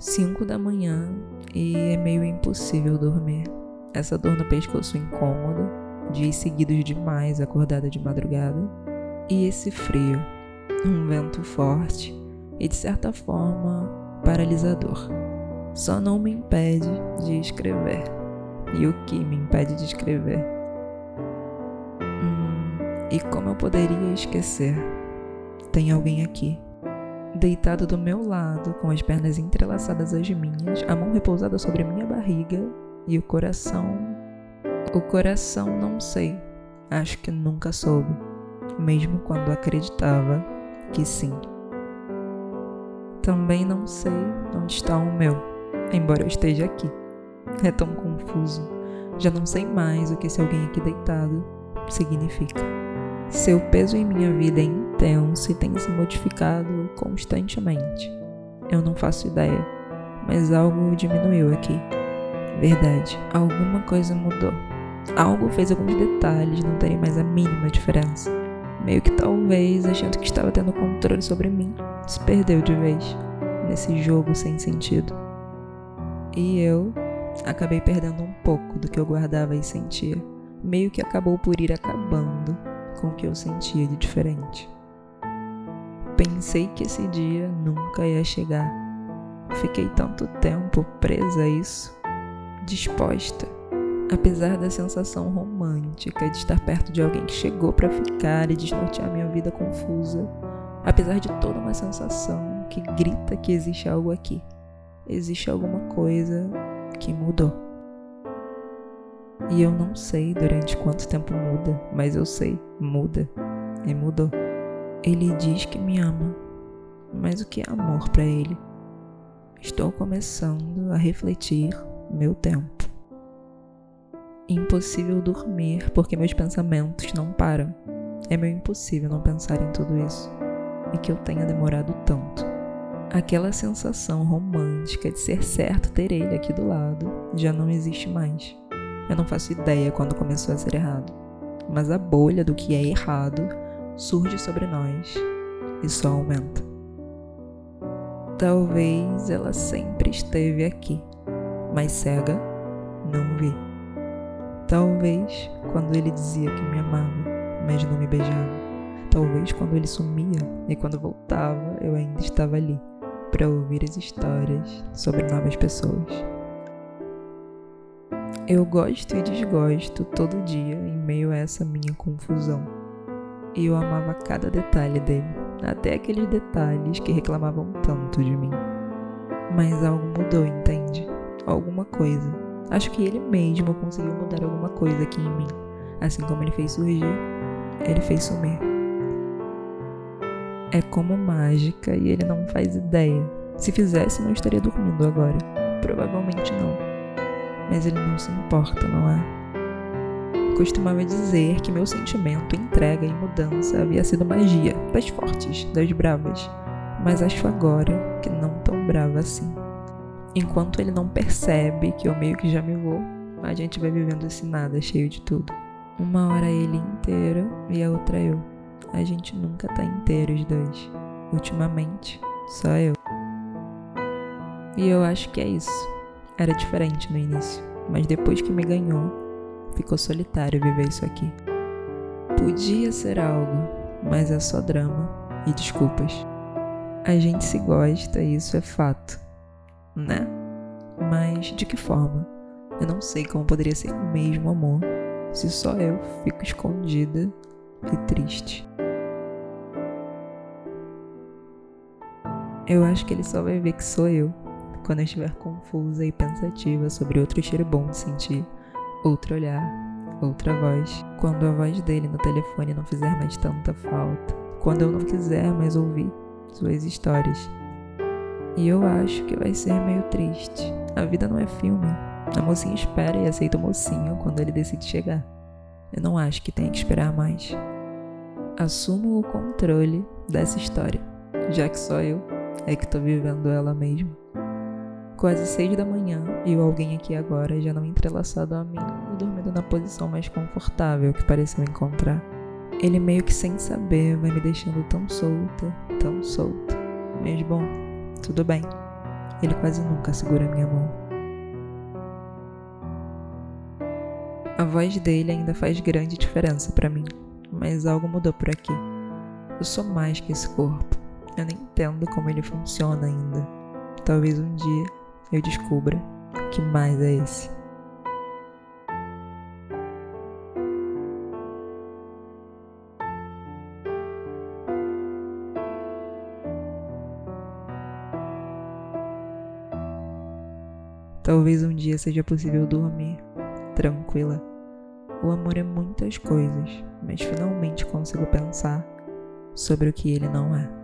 5 da manhã e é meio impossível dormir. Essa dor no pescoço incômoda, dias seguidos demais acordada de madrugada, e esse frio, um vento forte e de certa forma paralisador. Só não me impede de escrever. E o que me impede de escrever? Hum, e como eu poderia esquecer? Tem alguém aqui deitado do meu lado, com as pernas entrelaçadas às minhas, a mão repousada sobre minha barriga e o coração. O coração não sei, acho que nunca soube, mesmo quando acreditava que sim. Também não sei onde está o meu, embora eu esteja aqui. É tão confuso. Já não sei mais o que esse alguém aqui deitado significa. Seu peso em minha vida é intenso e tem se modificado constantemente. Eu não faço ideia, mas algo diminuiu aqui. Verdade, alguma coisa mudou. Algo fez alguns detalhes não terem mais a mínima diferença. Meio que talvez, achando que estava tendo controle sobre mim, se perdeu de vez nesse jogo sem sentido. E eu acabei perdendo um pouco do que eu guardava e sentia. Meio que acabou por ir acabando com o que eu sentia de diferente. Pensei que esse dia nunca ia chegar. Fiquei tanto tempo presa a isso, disposta, apesar da sensação romântica de estar perto de alguém que chegou para ficar e desnortear minha vida confusa, apesar de toda uma sensação que grita que existe algo aqui, existe alguma coisa que mudou. E eu não sei durante quanto tempo muda, mas eu sei, muda e mudou. Ele diz que me ama, mas o que é amor para ele? Estou começando a refletir meu tempo. Impossível dormir porque meus pensamentos não param. É meu impossível não pensar em tudo isso e que eu tenha demorado tanto. Aquela sensação romântica de ser certo ter ele aqui do lado já não existe mais. Eu não faço ideia quando começou a ser errado, mas a bolha do que é errado surge sobre nós e só aumenta. Talvez ela sempre esteve aqui, mas cega, não vi. Talvez quando ele dizia que me amava, mas não me beijava. Talvez quando ele sumia e quando voltava eu ainda estava ali para ouvir as histórias sobre novas pessoas. Eu gosto e desgosto todo dia em meio a essa minha confusão. E eu amava cada detalhe dele, até aqueles detalhes que reclamavam tanto de mim. Mas algo mudou, entende? Alguma coisa. Acho que ele mesmo conseguiu mudar alguma coisa aqui em mim. Assim como ele fez surgir, ele fez sumir. É como mágica e ele não faz ideia. Se fizesse, não estaria dormindo agora. Provavelmente não mas ele não se importa, não é? Costumava dizer que meu sentimento, entrega e mudança havia sido magia, das fortes, das bravas, mas acho agora que não tão brava assim. Enquanto ele não percebe que eu meio que já me vou, a gente vai vivendo esse nada cheio de tudo. Uma hora ele inteiro e a outra eu. A gente nunca tá inteiro os dois. Ultimamente, só eu. E eu acho que é isso. Era diferente no início, mas depois que me ganhou, ficou solitário viver isso aqui. Podia ser algo, mas é só drama e desculpas. A gente se gosta isso é fato, né? Mas de que forma? Eu não sei como poderia ser o mesmo amor se só eu fico escondida e triste. Eu acho que ele só vai ver que sou eu quando eu estiver confusa e pensativa sobre outro cheiro bom de sentir, outro olhar, outra voz, quando a voz dele no telefone não fizer mais tanta falta, quando eu não quiser mais ouvir suas histórias. E eu acho que vai ser meio triste. A vida não é filme. A mocinha espera e aceita o mocinho quando ele decide chegar. Eu não acho que tenha que esperar mais. Assumo o controle dessa história já que só eu é que tô vivendo ela mesmo. Quase seis da manhã e o alguém aqui agora já não entrelaçado a mim e dormindo na posição mais confortável que pareceu encontrar. Ele meio que sem saber vai me deixando tão solta, tão solta. Mas bom, tudo bem. Ele quase nunca segura minha mão. A voz dele ainda faz grande diferença para mim, mas algo mudou por aqui. Eu sou mais que esse corpo. Eu nem entendo como ele funciona ainda. Talvez um dia eu descubra que mais é esse. Talvez um dia seja possível dormir tranquila. O amor é muitas coisas, mas finalmente consigo pensar sobre o que ele não é.